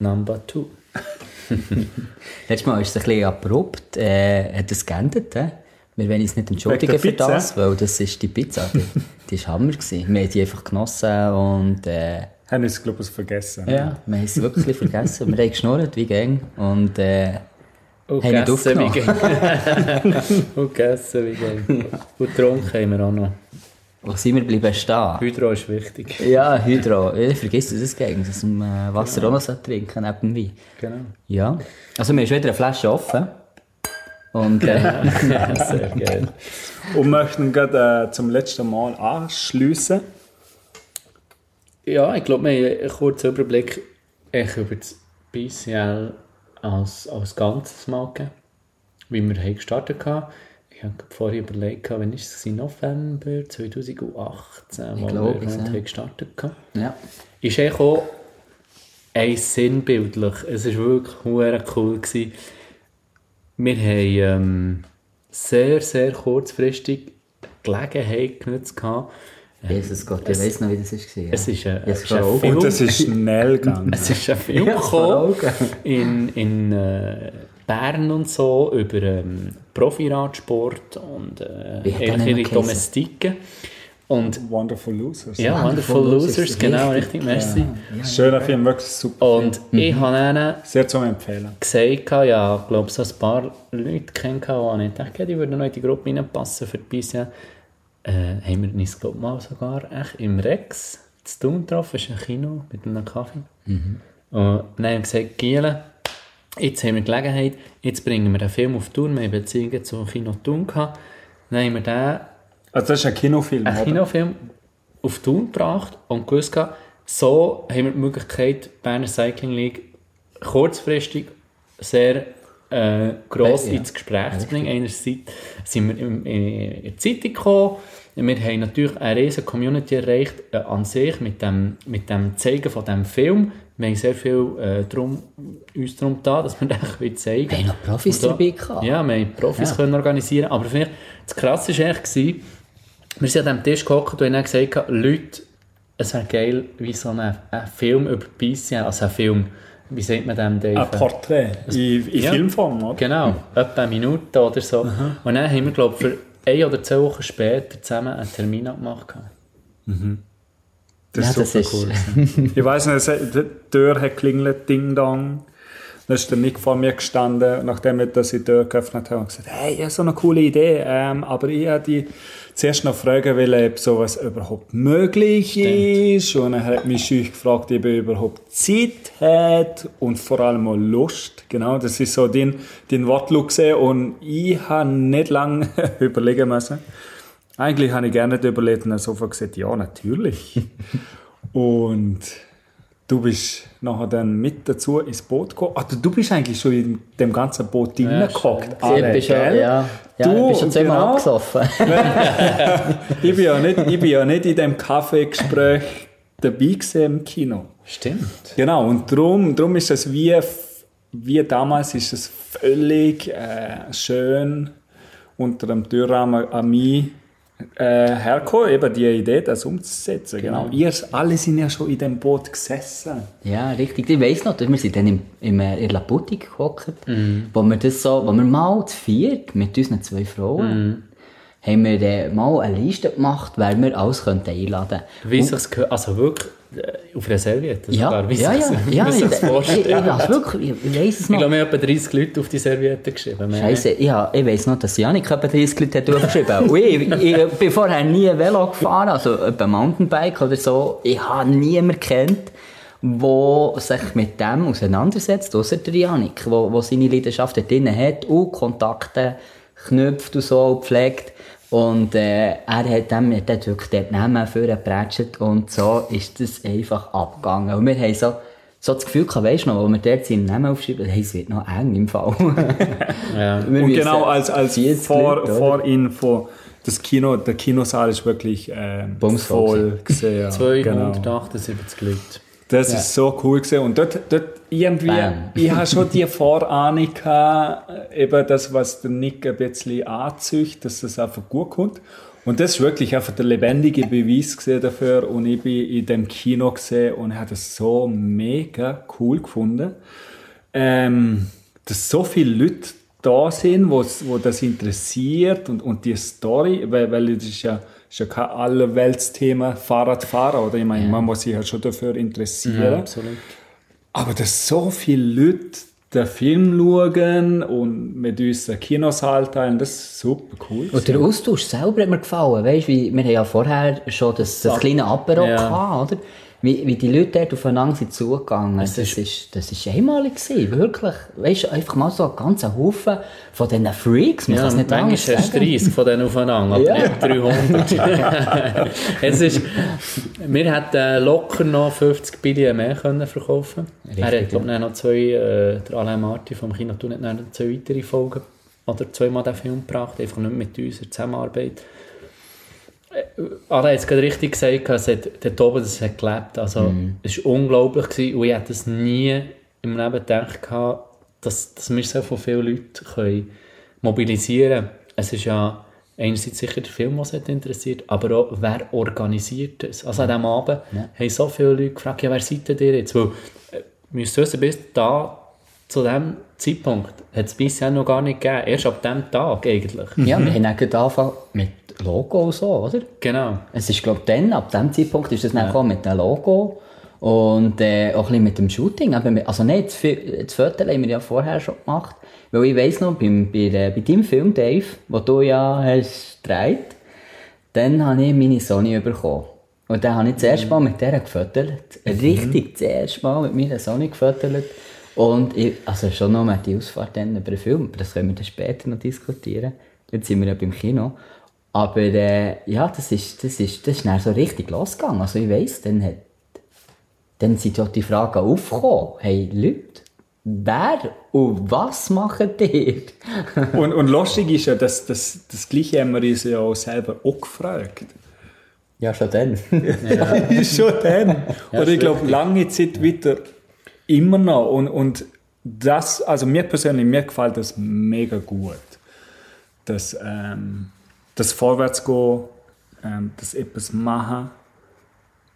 Number two. Letztes Mal ist es ein bisschen abrupt, äh, hat es geändert. Äh? Wir wollen uns nicht entschuldigen für das, weil das ist die Pizza, die, die war Hammer. Gewesen. Wir haben die einfach genossen und... Äh, haben uns, glaube ich, vergessen. Ja, wir haben es wirklich vergessen. wir haben geschnurrt wie gang und äh, und haben nicht aufgenommen. Wie gang. und gegessen wie gang. Und getrunken haben wir auch noch. Wo sind wir bleiben stehen? Hydro ist wichtig. Ja, Hydro. Ich vergiss das gegen, dass man Wasser genau. auch noch trinken neben dem Wein. Genau. Ja. Also wir haben schon wieder eine Flasche offen. Und, äh, ja, sehr geil. Und möchten gerade äh, zum letzten Mal anschliessen. Ja, ich glaube, wir haben einen kurzen Überblick über das BCL als, als Ganzes mal gegeben, wie wir haben gestartet haben. Ich habe vorher überlegt, wann ist es? November 2018, ich wo glaube, wir ja. gestartet haben. Ja. Ist eigentlich auch ein sinnbildlich. Es war wirklich cool. Gewesen. Wir haben ähm, sehr, sehr kurzfristig Gelegenheit genutzt. Gehabt, Jesus Gott, ich weiß noch, wie das war. Ja. Es ist ein, es ist ein Film. Und es ist schnell gegangen. Es ist ein Film gekommen in, in äh, Bern und so über ähm, Profiradsport und äh, ihre Domestiken. Und Wonderful Losers. Ja, Wonderful, Wonderful Losers, Losers genau, richtig, merci. Ja. Schöner Film, wirklich super. Und mhm. ich habe ihnen sehr zum Empfehlen. gesagt, ja, ich glaube, so ein paar Leute kennen, die ich dachte, die würden noch in die Gruppe reinpassen für die BCL. Äh, haben wir uns, glaube mal sogar echt im Rex zu tun getroffen, das ist ein Kino mit einem Kaffee. Mhm. Und dann haben wir gesagt, Giele, jetzt haben wir Gelegenheit, jetzt bringen wir den Film auf Tour, wir haben Beziehungen zum Kino Thun gehabt. Dann haben wir den also das ist ein Kinofilm, Ein Kinofilm auf Tour gebracht und gewusst, so haben wir die Möglichkeit, Berner Cycling League kurzfristig sehr äh, gross ja. ins Gespräch ja, zu bringen. Einerseits sind wir in, in die Zeitung gekommen, wir haben natürlich eine riesige Community erreicht äh, an sich mit dem, mit dem Zeigen von diesem Film. Wir haben sehr viel äh, drum, uns darum da, dass wir das zeigen können. Wir haben noch Profis da, dabei gehabt. Ja, wir haben Profis ja. können organisieren Aber vielleicht, das Krasse war eigentlich, wir sind an diesem Tisch gehockt und haben gesagt, Leute, es wäre geil, wie so ein, ein Film über BCL, also ein Film, wie sagt man dem, Dave? Ein Porträt, in, in ja, Filmform, oder? Genau, etwa eine Minute oder so. Mhm. Und dann haben wir, glaube ich, für ein oder zwei Wochen später zusammen einen Termin abgemacht. Mhm. Das ja, ist super cool. ich weiss nicht, die Tür hat klingelt, Ding Dong. Dann ist der Nick vor mir gestanden, nachdem wir die Tür geöffnet haben, und gesagt, hey, ich habe so eine coole Idee, ähm, aber ich habe die zuerst noch fragen wollen, ob sowas überhaupt möglich Stimmt. ist. Und er hat mich gefragt, ob er überhaupt Zeit hat und vor allem auch Lust. Genau, das ist so den, den Wortlaut gesehen. Und ich habe nicht lange überlegen müssen. Eigentlich habe ich gerne überlegt und sofort gesagt, ja, natürlich. und Du bist nachher dann mit dazu ins Boot gekommen. Also du bist eigentlich schon in dem ganzen Boot ja, reingehockt. Ja, bist ja, ja, du bist schon zweimal genau. abgesoffen. ich, bin ja nicht, ich bin ja nicht in dem Kaffeegespräch dabei im Kino. Stimmt. Genau, und darum, darum ist es wie, wie damals ist es völlig äh, schön unter dem Türrahmen an mich äh, hergekommen, eben die Idee, das umzusetzen. Genau. genau. Ihr alle sind ja schon in dem Boot gesessen. Ja, richtig. Ich weiss noch, wir sind dann im, im, äh, in La Boutique gehockt, mhm. wo wir das so, wo wir mal zu viert mit unseren zwei Frauen mhm. haben wir äh, mal eine Liste gemacht, wer wir alles könnten einladen könnten. Wie sich also wirklich auf einer Serviette ja, sogar. Wie ja, ja, ja, ich, ich, ich, ich, ich, wirklich, ich weiss es noch. Ich glaube, wir haben etwa 30 Leute auf die Serviette geschrieben. Scheiße, ja, ich weiss noch, dass Janik etwa 30 Leute hat aufgeschrieben ich, ich, ich bin vorher nie Velo gefahren, also etwa Mountainbike oder so. Ich habe niemanden kennt, der sich mit dem auseinandersetzt, außer der Janik, der seine Leidenschaft drin hat und Kontakte knüpft und so pflegt. Und äh, er hat dann, er hat wirklich dort Namen vorgeprätscht und so ist das einfach abgegangen. Und wir haben so, so das Gefühl gehabt, weisst du noch, wo wir dort seinen Namen aufschreiben, hey, es wird noch eng im Fall. ja. Und genau als, als Vor, Vorinfo, das Kino, der Kinosaal ist wirklich äh, voll gesehen. 278 genau. Leute. Das ja. ist so cool gewesen. Und dort, dort irgendwie, Bam. ich habe schon die Vorahnung gehabt, eben das, was der Nick ein bisschen anzücht, dass das einfach gut kommt. Und das ist wirklich einfach der lebendige Beweis dafür. Und ich bin in dem Kino gesehen und habe das so mega cool gefunden. Ähm, dass so viele Leute da sind, wo, wo das interessiert und, und die Story, weil, weil das ist ja, ist ja kein Allerweltsthema Fahrradfahrer, oder? Ich meine, ja. man muss sich ja schon dafür interessieren. Ja, absolut. Aber dass so viele Leute den Film schauen und mit uns einen Kinosaal teilen, das ist super cool. Und der Austausch selber hat mir gefallen. Weißt, wie, wir haben ja vorher schon das, das kleine Apero ja. gehabt, oder? Wie, wie die Leute dort aufeinander sind zugegangen. Das, das, ist, das ist einmalig gewesen, wirklich. Weißt du, einfach mal so ein ganzer Haufen von diesen Freaks. Man ja, nicht manchmal hast du 30 von denen aufeinander, aber ja. nicht 300. es ist, wir hätten locker noch 50 Billion mehr können verkaufen können. Er hat, glaube ich, noch zwei, äh, der Alain Martin vom Kino tun hat noch zwei weitere Folgen oder zweimal den Film gebracht, einfach nicht mit uns in Zusammenarbeit. Anna hat es gerade richtig gesagt, es hat, dort oben das hat gelebt. Also, mm. Es war unglaublich gewesen, und ich hätte es nie im Leben gedacht, dass, dass wir so viele Leute können mobilisieren können. Es ist ja einerseits sicher der Film, was hat interessiert, aber auch, wer organisiert es. Also an diesem Abend ja. haben so viele Leute gefragt, ja, wer seid ihr jetzt? Weil, äh, wir wissen, bis da, zu diesem Zeitpunkt, hat es bisher noch gar nicht gegeben. Erst ab diesem Tag eigentlich. Ja, wir haben angefangen mit Logo so, oder? Genau. Es ist, glaube ich, dann, ab dem Zeitpunkt ist es ja. dann mit dem Logo und äh, auch ein bisschen mit dem Shooting. Also nein, das, das Foto haben wir ja vorher schon gemacht, weil ich weiss noch, beim, bei, äh, bei deinem Film, Dave, wo du ja hast gedreht, dann habe ich meine Sony bekommen. Und dann habe ich das erste Mal mit der gefüttert. Mhm. Richtig das erste Mal mit meiner Sony gefüttert. Und ich, also schon noch mal die Ausfahrt dann über den Film, das können wir dann später noch diskutieren. Jetzt sind wir ja beim Kino. Aber äh, ja, das ist, das, ist, das ist dann so richtig losgegangen. Also ich weiss, dann, hat, dann sind ja die Fragen aufgekommen. Hey Leute, wer und was macht ihr? und, und lustig ist ja, dass das, das Gleiche haben wir uns ja auch selber auch gefragt. Ja, schon dann. ja, schon dann. Ja, Oder ich glaube, lange Zeit wieder immer noch. Und, und das, also mir persönlich, mir gefällt das mega gut. Dass, ähm, das Vorwärtsgehen, ähm, das etwas machen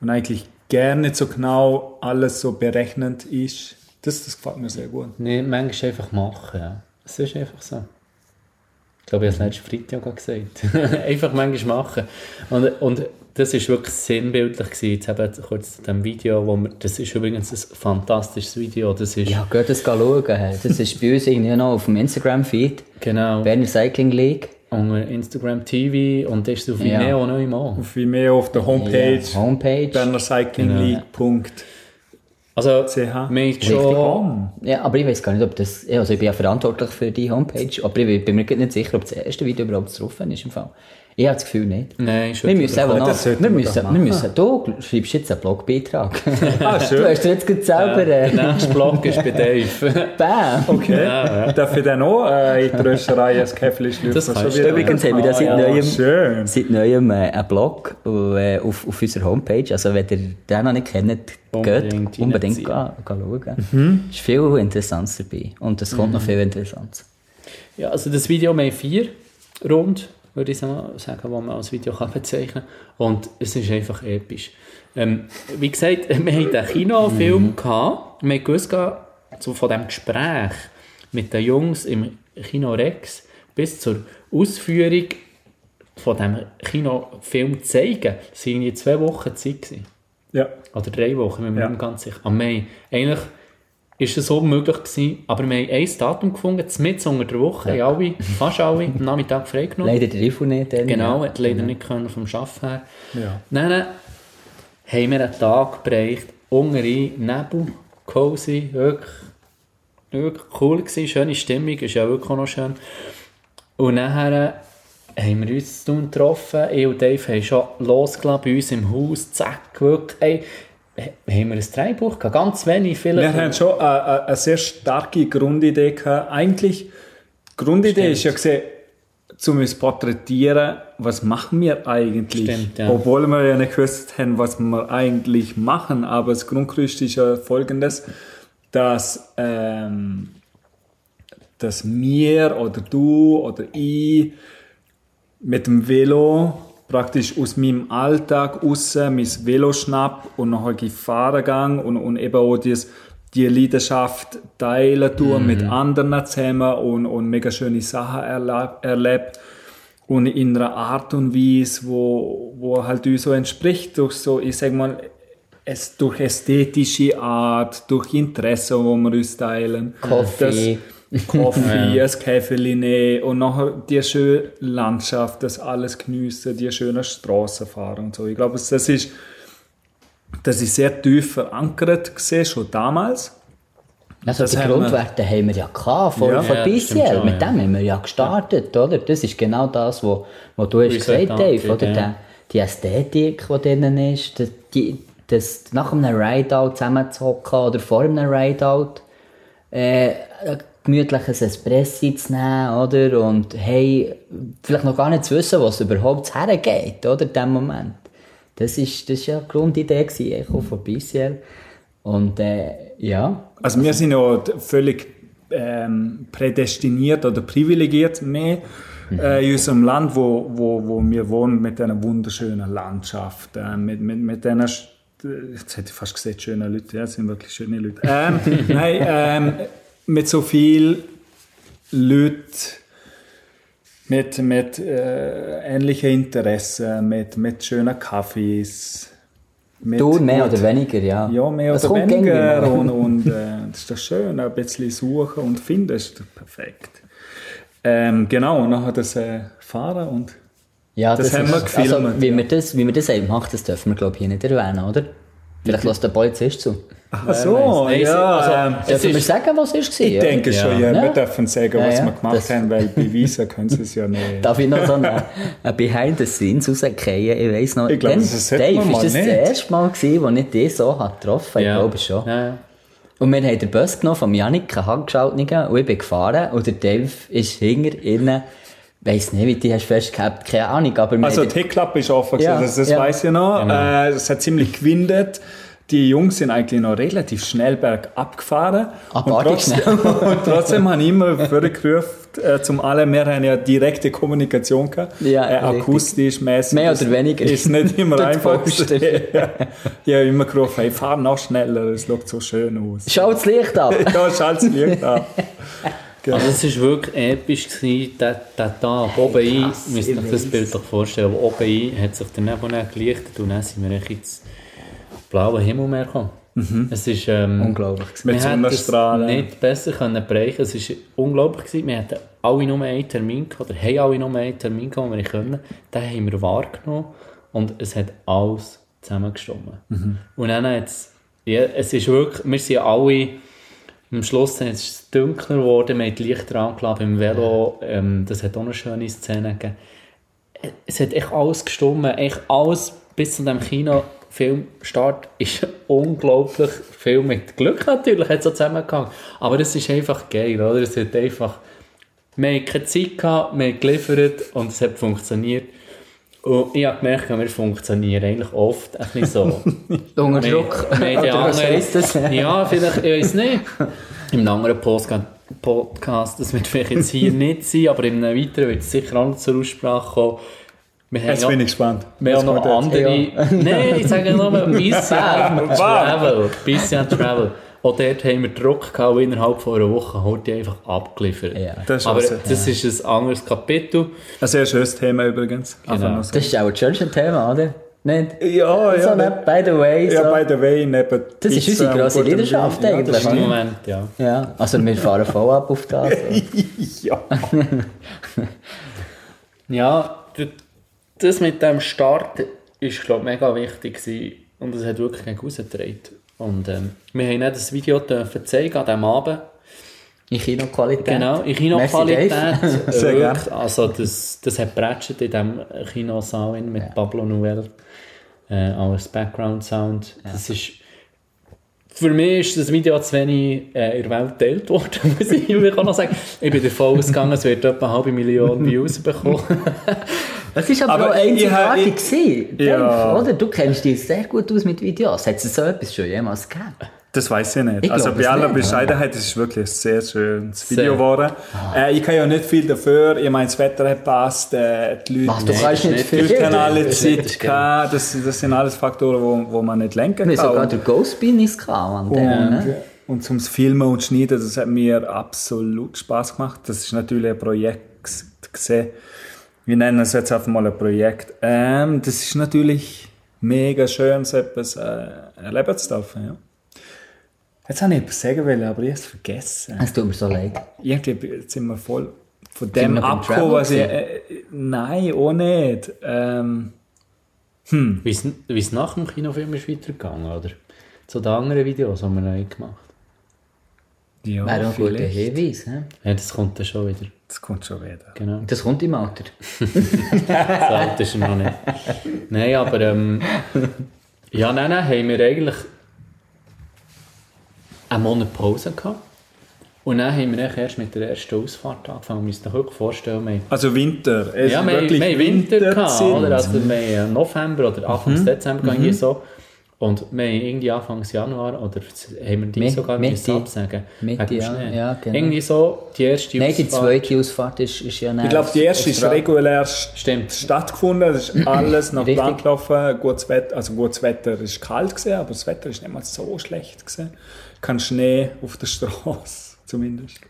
und eigentlich gerne nicht so genau alles so berechnend ist, das, das gefällt mir sehr gut. Nee, manchmal einfach machen, ja. Es ist einfach so. Ich glaube, ich habe es letzten Freitag auch gesagt. einfach manchmal machen. Und, und das war wirklich sinnbildlich gewesen. Jetzt eben kurz zu dem Video, wo wir, das ist übrigens ein fantastisches Video. Das ist, ja, geht das schauen. Das ist bei uns irgendwie noch auf dem Instagram-Feed. Genau. Berner Cycling League. Und Instagram TV und das ist auf Vimeo ja. noch immer. Auf Vimeo auf der Homepage. Ja, Homepage. Bernercyclingleague.ch also, CH. schon. Ja, aber ich weiß gar nicht, ob das, also ich bin ja verantwortlich für die Homepage, aber ich bin mir nicht sicher, ob das erste Video überhaupt drauf ist im Fall. Ich habe das Gefühl nicht. Nein, wir müssen auch noch, wir müssen, wir müssen, du schreibst jetzt einen Blogbeitrag. ah, schön. Du hast jetzt gerade selber... Ja, äh, der nächste Blog ist bei Dave. Bam. Okay. Ja, ja. Darf ich dann auch äh, in die Röscherei ein Käffchen schlüpfen? Das kannst du. Übrigens haben wir da seit ah, neuem, schön. seit neuem äh, einen Blog äh, auf, auf unserer Homepage. Also wenn ihr den noch nicht kennt, unbedingt, geht unbedingt gehen, gehen schauen. Mhm. Es ist viel Interessantes dabei. Und es kommt mhm. noch viel Interessantes. Ja, also das Video mehr vier rund würde ich sagen, wo man als Video kann bezeichnen kann. Und es ist einfach episch. Ähm, wie gesagt, wir hatten einen Kinofilm, mhm. gehabt. wir gewusst, so von diesem Gespräch mit den Jungs im Kino Rex bis zur Ausführung von diesem Kinofilm zeigen, das waren zwei Wochen Zeit. Gewesen. Ja. Oder drei Wochen, wenn man ja. ganz sicher. Am Mai. Eigentlich ist es so möglich gewesen, aber wir haben ein Datum gefunden, mit unter der Woche, ja. alle, fast alle, am Nachmittag freigenommen. Leider der Riffel nicht. Dann, genau, hat leider ja. nicht können vom Arbeiten her. Ja. Dann haben wir einen Tag gebracht, unter Nebel, cozy, wirklich, wirklich cool gewesen, schöne Stimmung, ist ja wirklich auch noch schön. Und nachher haben wir uns getroffen, ich und Dave haben schon losgelassen bei uns im Haus, zack, wirklich, ey, haben wir ein Drehbuch gehabt? Ganz wenig, vielleicht. Wir haben schon eine, eine sehr starke Grundidee gehabt. Eigentlich, die Grundidee Stimmt. ist ja gesehen, zu uns porträtieren, was machen wir eigentlich? Stimmt, ja. Obwohl wir ja nicht gewusst haben, was wir eigentlich machen. Aber das Grundgerüst ist ja folgendes, dass, ähm, dass wir oder du oder ich mit dem Velo praktisch aus meinem Alltag raus mein Velo schnapp und nachher gefahren gegangen und, und eben auch dieses, die Leidenschaft teilen tun mit anderen zusammen und, und mega schöne Sachen erleb, erlebt und in einer Art und Weise, wo, wo halt uns so entspricht, durch so, ich sag mal, es, durch ästhetische Art, durch Interesse, wo wir uns teilen. Kaffee. Das, Kaffee, ein Käferli nehmen und nachher die schöne Landschaft, das alles geniessen, die schönen Straßen fahren und so. Ich glaube, das ist, das ist sehr tief verankert gesehen, schon damals. Also Das die haben wir- Grundwerte haben wir ja gehabt, von, Ja. von Ja, das schon, Mit ja. dem haben wir ja gestartet, oder? Das ist genau das, was, du hast gesagt Dave, oder? ja. Der, die Ästhetik, die drinnen ist, das, die, das nach einem Rideout zusammenzuhocken oder vor einem Rideout äh, gemütliches Espresso zu nehmen, oder? Und hey, vielleicht noch gar nicht zu wissen, was überhaupt hergeht, oder? In dem Moment. Das ist, das ist ja die Grundidee gewesen, von BCL. Und äh, ja, Also wir sind ja völlig ähm, prädestiniert oder privilegiert mehr äh, in unserem Land, wo, wo, wo wir wohnen, mit einer wunderschönen Landschaft, äh, mit, mit, mit einer, St- jetzt hätte ich fast gesagt, schöne Leute, ja, sind wirklich schöne Leute. Ähm, nein, ähm, mit so viel Leuten, mit, mit äh, ähnlichen Interessen, mit, mit schönen Kaffees. Mit du mehr gut- oder weniger, ja. ja, mehr Es oder gängig, weniger. Und, und äh, das ist doch schön, ein bisschen suchen und finden ist perfekt. Ähm, genau, und nachher das äh, Fahren und Ja, Das haben wir ist- gefilmt, Also, wie, ja. wir das, wie wir das eben machen, das dürfen wir, glaube ich, hier nicht erwähnen, oder? Vielleicht lässt der Polizist zu. Ach so, Nein, ja. also, ähm, Es Dürfen wir ist- sagen, was es war? ich oder? denke schon, ja, Ja. wir dürfen sagen, Ja, was ja, wir gemacht das- haben, weil beweisen können sie es ja nicht. Darf ich noch so eine, eine Behind the Scenes rausgehen? Ich weiss noch. Ich glaube, dann- das Dave, man ist das nicht. das erste Mal gewesen, wo ich dich so getroffen habe? Ich glaube schon. Ja, ja. Und wir haben den Bus genommen von Janik, einen Handgeschalteten, und ich bin gefahren, und der Dave ist hinter innen, weiss nicht, wie die hast festgehabt, keine Ahnung, aber Also die Heckklappe ist offen, Ja, das, das ja. weiß ich noch. Genau. Äh, es hat ziemlich gewindet. Die Jungs sind eigentlich noch relativ schnell bergab gefahren. Abartig trotzdem, und trotzdem haben immer vorgerufen, äh, zum alle, wir haben ja direkte Kommunikation gehabt. Ja, äh, akustisch, mäßig. Mehr oder weniger. Ist nicht immer einfach. Ja. Ich habe immer gerufen, hey, fahr noch schneller, es sieht so schön aus. Schau das Licht ab! ja, schalt das Licht ab. Genau. Also es war wirklich episch, gewesen, der, der Tag. Oben ein, krass, müsst ich euch das. Bild doch vorstellen, aber oben ein hat sich der Nebel nicht gelichtet und dann sind wir echt ins blaue Himmel mehr gekommen. Es ist, ähm, Unglaublich gewesen. Mit wir hätten es Sonnenstrahlen. nicht besser können bereichen Es war unglaublich. Gewesen. Wir hatten alle nur einen Termin gehabt, oder haben alle nur einen Termin gehabt, den wir können. Den haben wir wahrgenommen und es hat alles zusammengestimmt. Und dann hat es, ja, es ist wirklich, wir sind alle, am Schluss ist es dunkler geworden, wir haben die Lichter angelassen beim Velo, ähm, das hat auch eine schöne Szene gegeben. Es hat echt alles gestimmt, echt alles bis zu dem Kinofilmstart ist unglaublich viel mit Glück natürlich hat so zusammengehangen. Aber es ist einfach geil, oder? Es hat einfach, wir hatten keine Zeit gehabt, wir haben geliefert und es hat funktioniert. Und ich habe gemerkt, wir funktionieren eigentlich oft ein bisschen so. Unter Druck. Ja, vielleicht, ich weiß nicht. Im anderen Podcast, Podcast, das wird vielleicht jetzt hier nicht sein, aber in einem weiteren wird es sicher auch noch zur Aussprache kommen. Wir Jetzt bin ich gespannt. wir haben noch andere. Nein, ich sage nur ein bisschen Travel. bisschen Travel. Auch dort haben wir Druck gehabt, und innerhalb von einer Woche hat die einfach abgeliefert. Ja. Das ist Aber also- das ist ein anderes Kapitel. Ein sehr schönes Thema übrigens. Genau. Das ist auch ein Church-Thema, oder? Nicht? Ja, ja. So, ne? By the way, Ja, so. by the way, neben Das ist unsere grosse Leidenschaft Wein. eigentlich. Ja, Ja. Moment, ja. Ja, also wir fahren voll ab auf das. das ja. Ja, das mit dem Start ist, glaube ich, mega wichtig gewesen. und es hat wirklich nicht rausgetragen. Und ähm, wir haben nicht das Video dürfen zeigen an diesem Abend. In Kinoqualität. Genau, in Kinoqualität. Äh, Sehr wirklich, Also das, das hat prätscht in diesem Kinosaal in mit Pablo Noel äh, als Background-Sound. Das ist... Für mich ist das Video zu wenig äh, in der Welt geteilt worden, muss ich auch noch sagen. Ich bin davon ausgegangen, es wird etwa eine halbe Million Views bekommen. Es ist aber, Aber auch einzigartig ich- Dave, Ja. oder? Du kennst dich sehr gut aus mit Videos. Hat es so etwas schon jemals gegeben? Das weiß ich nicht. Ich also bei aller nicht, Bescheidenheit, es ist wirklich ein sehr schönes. Video geworden. Äh, ich kann ja nicht viel dafür. Ich meine, das Wetter hat passt, äh, die Leute, Was, du kannst das nicht ist viel. Leute haben alle Das ist Zeit ist gehabt. Das, das sind alles Faktoren, wo, wo man nicht lenken kann. sogar Und- den Ghostbusiness gehabt an dem, und, ne? und zum Filmen und Schneiden, das hat mir absolut Spaß gemacht. Das ist natürlich ein Projekt gesehen. Wir nennen es jetzt einfach mal ein Projekt. Ähm, das ist natürlich mega schön, so etwas äh, erleben zu dürfen. Ja. Jetzt habe ich etwas sagen wollen, aber ich habe es vergessen. Es tut mir so leid. Irgendwie sind wir voll von dem noch abgekommen, was ich... Äh, nein, auch nicht. Ähm, Wie es- wie es nach dem Kinofilm ist weitergegangen, oder? Zu den anderen Videos, die wir neu gemacht ja, Wäre auch ein guter. Hinweis. He? Ja, das kommt dann schon wieder. Das kommt schon wieder. Genau. Das kommt im Alter. So alt ist er noch nicht. Nein, aber ähm, ja, nein, nein, haben wir eigentlich einen Monat Pause gehabt. Und dann haben wir eigentlich erst mit der ersten Ausfahrt angefangen. Wir müssen uns wirklich vorstellen, wir Also Winter. Es ja, wir, wirklich wir haben Winter gehabt, oder? Also wir haben November oder Anfang Mhm. Dezember mhm. so. Und wir haben irgendwie Anfang Januar, oder haben wir die Mit- sogar müssen absagen Mitte, ja, Schnee. ja, genau. Irgendwie so, die erste Nein, die Ausfahrt- zweite Ausfahrt ist, ist ja Ich glaube, die erste ist regulär Stimmt. stattgefunden. Es ist alles nach Richtig. Plan gelaufen. Gutes Wetter, also gutes Wetter ist kalt gewesen, aber das Wetter ist nicht mal so schlecht gewesen. Kein Schnee auf der Straße, zumindest.